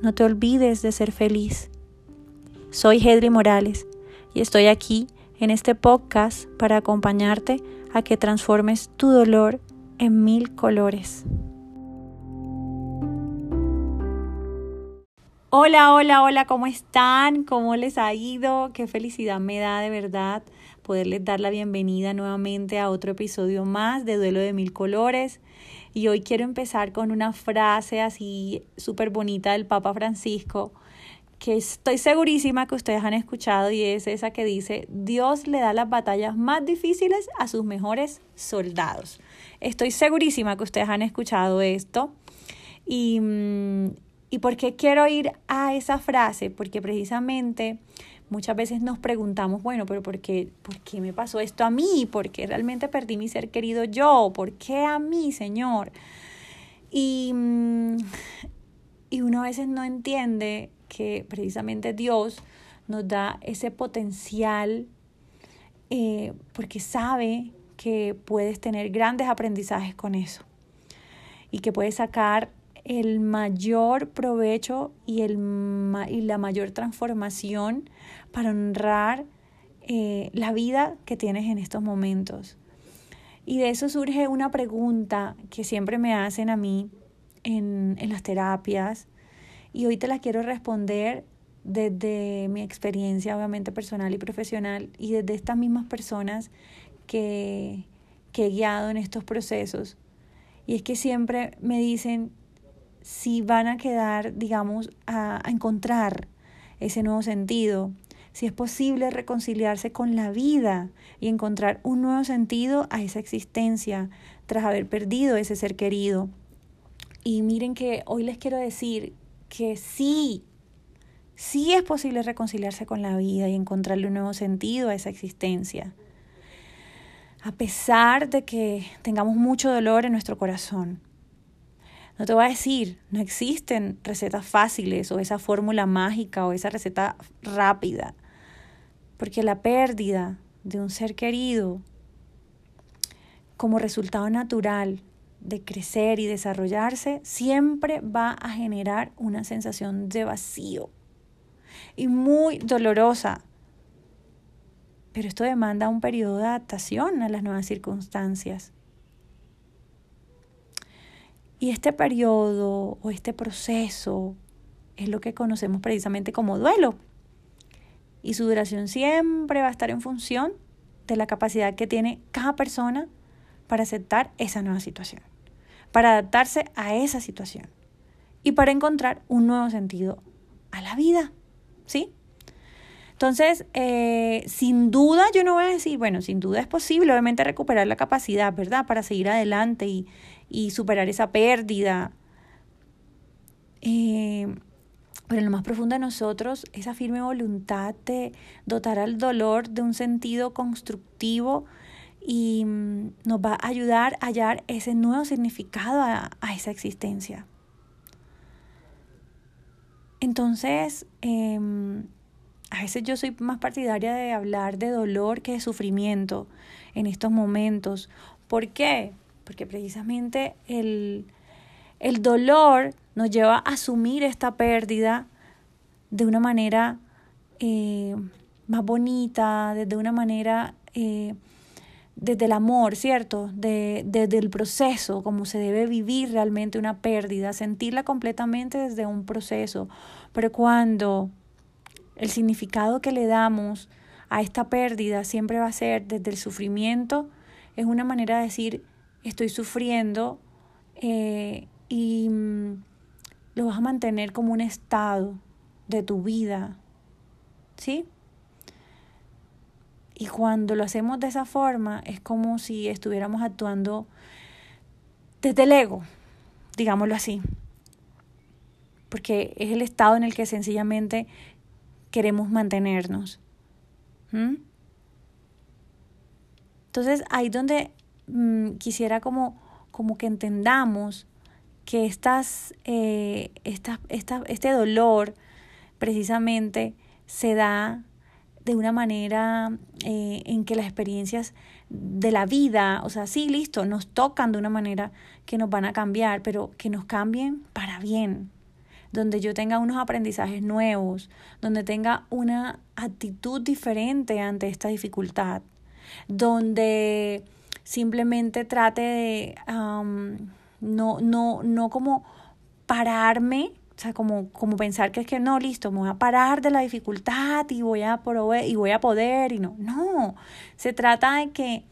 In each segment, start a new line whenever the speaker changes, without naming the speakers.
No te olvides de ser feliz. Soy Hedri Morales y estoy aquí en este podcast para acompañarte a que transformes tu dolor en mil colores. Hola, hola, hola, ¿cómo están? ¿Cómo les ha ido? Qué felicidad me da de verdad poderles dar la bienvenida nuevamente a otro episodio más de Duelo de Mil Colores. Y hoy quiero empezar con una frase así súper bonita del Papa Francisco, que estoy segurísima que ustedes han escuchado y es esa que dice, Dios le da las batallas más difíciles a sus mejores soldados. Estoy segurísima que ustedes han escuchado esto. Y, mm, ¿Y por qué quiero ir a esa frase? Porque precisamente muchas veces nos preguntamos, bueno, pero ¿por qué, ¿por qué me pasó esto a mí? ¿Por qué realmente perdí mi ser querido yo? ¿Por qué a mí, Señor? Y, mm, y uno a veces no entiende que precisamente Dios nos da ese potencial eh, porque sabe que puedes tener grandes aprendizajes con eso y que puedes sacar el mayor provecho y, el, y la mayor transformación para honrar eh, la vida que tienes en estos momentos. Y de eso surge una pregunta que siempre me hacen a mí en, en las terapias y hoy te la quiero responder desde mi experiencia obviamente personal y profesional y desde estas mismas personas que, que he guiado en estos procesos. Y es que siempre me dicen, si van a quedar, digamos, a, encontrar ese nuevo sentido, si es posible reconciliarse con la vida y encontrar un nuevo sentido a esa existencia tras haber perdido ese ser querido. Y miren que hoy les quiero decir que sí, sí es posible reconciliarse con la vida y encontrarle un nuevo sentido a esa existencia. A pesar de que tengamos mucho dolor en nuestro corazón, no te voy a decir, no existen recetas fáciles o esa fórmula mágica o esa receta rápida, porque la pérdida de un ser querido como resultado natural de crecer y desarrollarse siempre va a generar una sensación de vacío y muy dolorosa. Pero esto demanda un periodo de adaptación a las nuevas circunstancias. Y este periodo o este proceso es lo que conocemos precisamente como duelo. Y su duración siempre va a estar en función de la capacidad que tiene cada persona para aceptar esa nueva situación, para adaptarse a esa situación y para encontrar un nuevo sentido a la vida. ¿Sí? Entonces, eh, sin duda, yo no voy a decir, bueno, sin duda es posible, obviamente, recuperar la capacidad, ¿verdad? Para seguir adelante y, y superar esa pérdida. Eh, pero en lo más profundo de nosotros, esa firme voluntad de dotar al dolor de un sentido constructivo y mm, nos va a ayudar a hallar ese nuevo significado a, esa existencia. Entonces, em, a veces yo soy más partidaria de hablar de dolor que de sufrimiento en estos momentos. ¿Por qué? Porque precisamente el, dolor nos lleva a asumir esta pérdida de una manera eh, más bonita, desde una manera, eh, desde el amor, ¿cierto? De, desde el proceso, como se debe vivir realmente una pérdida, sentirla completamente desde un proceso. Pero cuando el significado que le damos a esta pérdida siempre va a ser desde el sufrimiento, es una manera de decir, estoy sufriendo eh, y mm, lo vas a mantener como un estado de tu vida, ¿sí? Y cuando lo hacemos de esa forma, es como si estuviéramos actuando desde el ego, digámoslo así. Porque es el estado en el que sencillamente queremos mantenernos. ¿Mm? Entonces, ahí donde mm, quisiera como, como que entendamos que estas, eh, este dolor precisamente se da de una manera eh, en que las experiencias de la vida, o sea, sí, listo, nos tocan de una manera que nos van a cambiar, pero que nos cambien para bien, donde yo tenga unos aprendizajes nuevos, donde tenga una actitud diferente ante esta dificultad, donde simplemente trate de no, no, no como pararme o sea, como, como pensar que es que no, listo, me voy a parar de la dificultad y voy a, y voy a poder y no. No, se trata de que,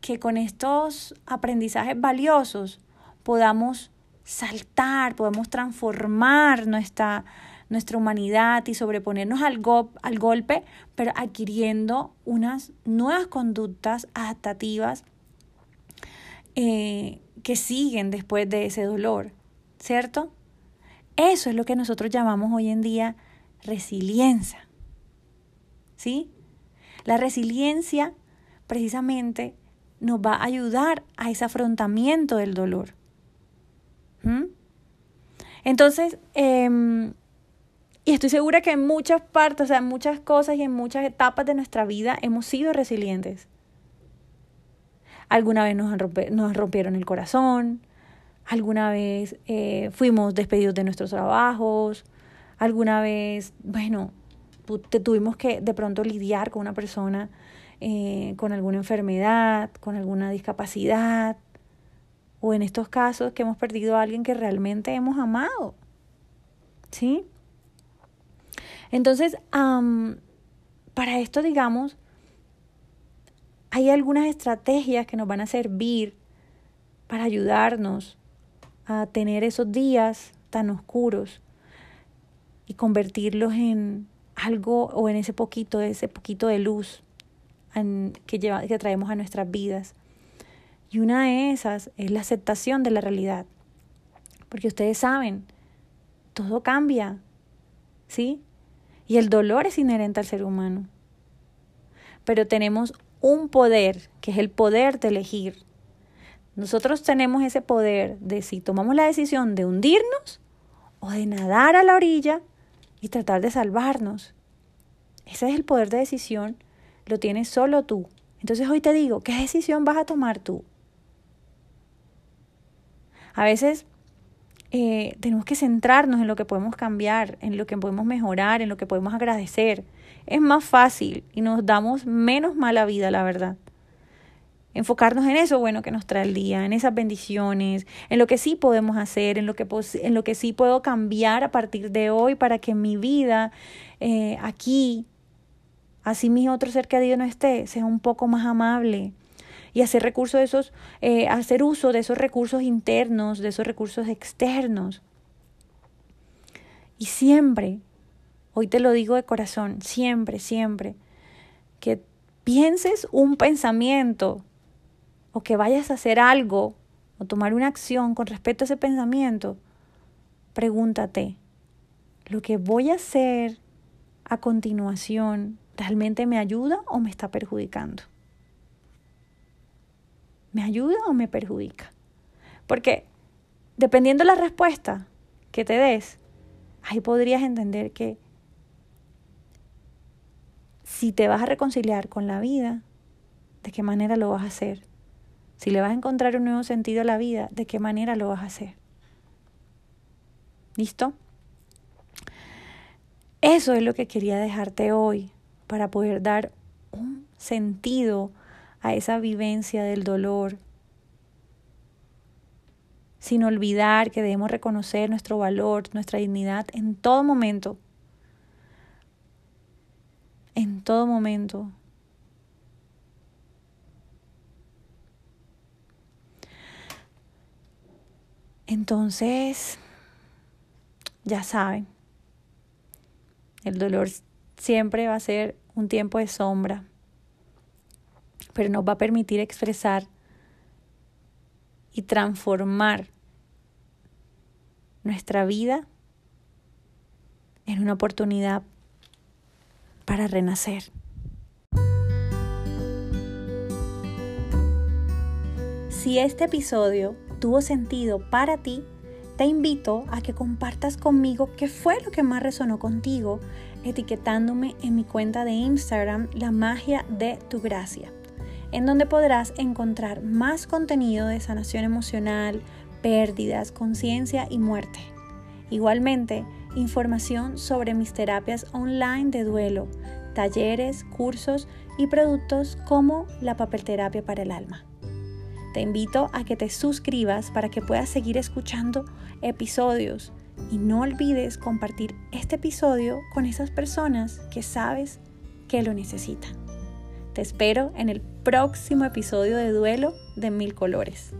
que con estos aprendizajes valiosos podamos saltar, podamos transformar nuestra, nuestra humanidad y sobreponernos al, al golpe, pero adquiriendo unas nuevas conductas adaptativas eh, que siguen después de ese dolor, ¿cierto? Eso es lo que nosotros llamamos hoy en día resiliencia. ¿Sí? La resiliencia precisamente nos va a ayudar a ese afrontamiento del dolor. Entonces, em, y estoy segura que en muchas partes, o sea, en muchas cosas y en muchas etapas de nuestra vida hemos sido resilientes. Alguna vez nos, nos rompieron el corazón, alguna vez eh, fuimos despedidos de nuestros trabajos, alguna vez, bueno, te tuvimos que de pronto lidiar con una persona eh, con alguna enfermedad, con alguna discapacidad, o en estos casos que hemos perdido a alguien que realmente hemos amado. ¿Sí? Entonces, para esto, digamos, hay algunas estrategias que nos van a servir para ayudarnos a tener esos días tan oscuros y convertirlos en algo o en ese poquito, ese poquito de luz que, lleva, que traemos a nuestras vidas. Y una de esas es la aceptación de la realidad. Porque ustedes saben, todo cambia, ¿sí? Y el dolor es inherente al ser humano. Pero tenemos un poder, que es el poder de elegir nosotros tenemos ese poder de si tomamos la decisión de hundirnos o de nadar a la orilla y tratar de salvarnos. Ese es el poder de decisión, lo tienes solo tú. Entonces hoy te digo, ¿qué decisión vas a tomar tú? A veces eh, tenemos que centrarnos en lo que podemos cambiar, en lo que podemos mejorar, en lo que podemos agradecer. Es más fácil y nos damos menos mala vida, la verdad enfocarnos en eso bueno que nos trae el día, en esas bendiciones, en lo que sí podemos hacer, en lo que, en lo que sí puedo cambiar a partir de hoy para que mi vida eh, aquí, así mi otro ser querido no esté, sea un poco más amable y hacer recursos de esos, eh, hacer uso de esos recursos internos, de esos recursos externos. Y siempre, hoy te lo digo de corazón, siempre, siempre, que pienses un pensamiento o que vayas a hacer algo o tomar una acción con respecto a ese pensamiento, pregúntate, ¿lo que voy a hacer a continuación realmente me ayuda o me está perjudicando? ¿Me ayuda o me perjudica? Porque dependiendo de la respuesta que te des, ahí podrías entender que si te vas a reconciliar con la vida, ¿de qué manera lo vas a hacer? Si le vas a encontrar un nuevo sentido a la vida, ¿de qué manera lo vas a hacer? ¿Listo? Eso es lo que quería dejarte hoy para poder dar un sentido a esa vivencia del dolor, sin olvidar que debemos reconocer nuestro valor, nuestra dignidad en todo momento. en todo momento. Entonces, ya saben, el dolor siempre va a ser un tiempo de sombra, pero nos va a permitir expresar y transformar nuestra vida en una oportunidad para renacer. Si este episodio tuvo sentido para ti, te invito a que compartas conmigo qué fue lo que más resonó contigo, etiquetándome en mi cuenta de Instagram La magia de tu gracia, en donde podrás encontrar más contenido de sanación emocional, pérdidas, conciencia y muerte. Igualmente, información sobre mis terapias online de duelo, talleres, cursos y productos como la papelterapia para el alma. Te invito a que te suscribas para que puedas seguir escuchando episodios y no olvides compartir este episodio con esas personas que sabes que lo necesitan. Te espero en el próximo episodio de Duelo de Mil Colores.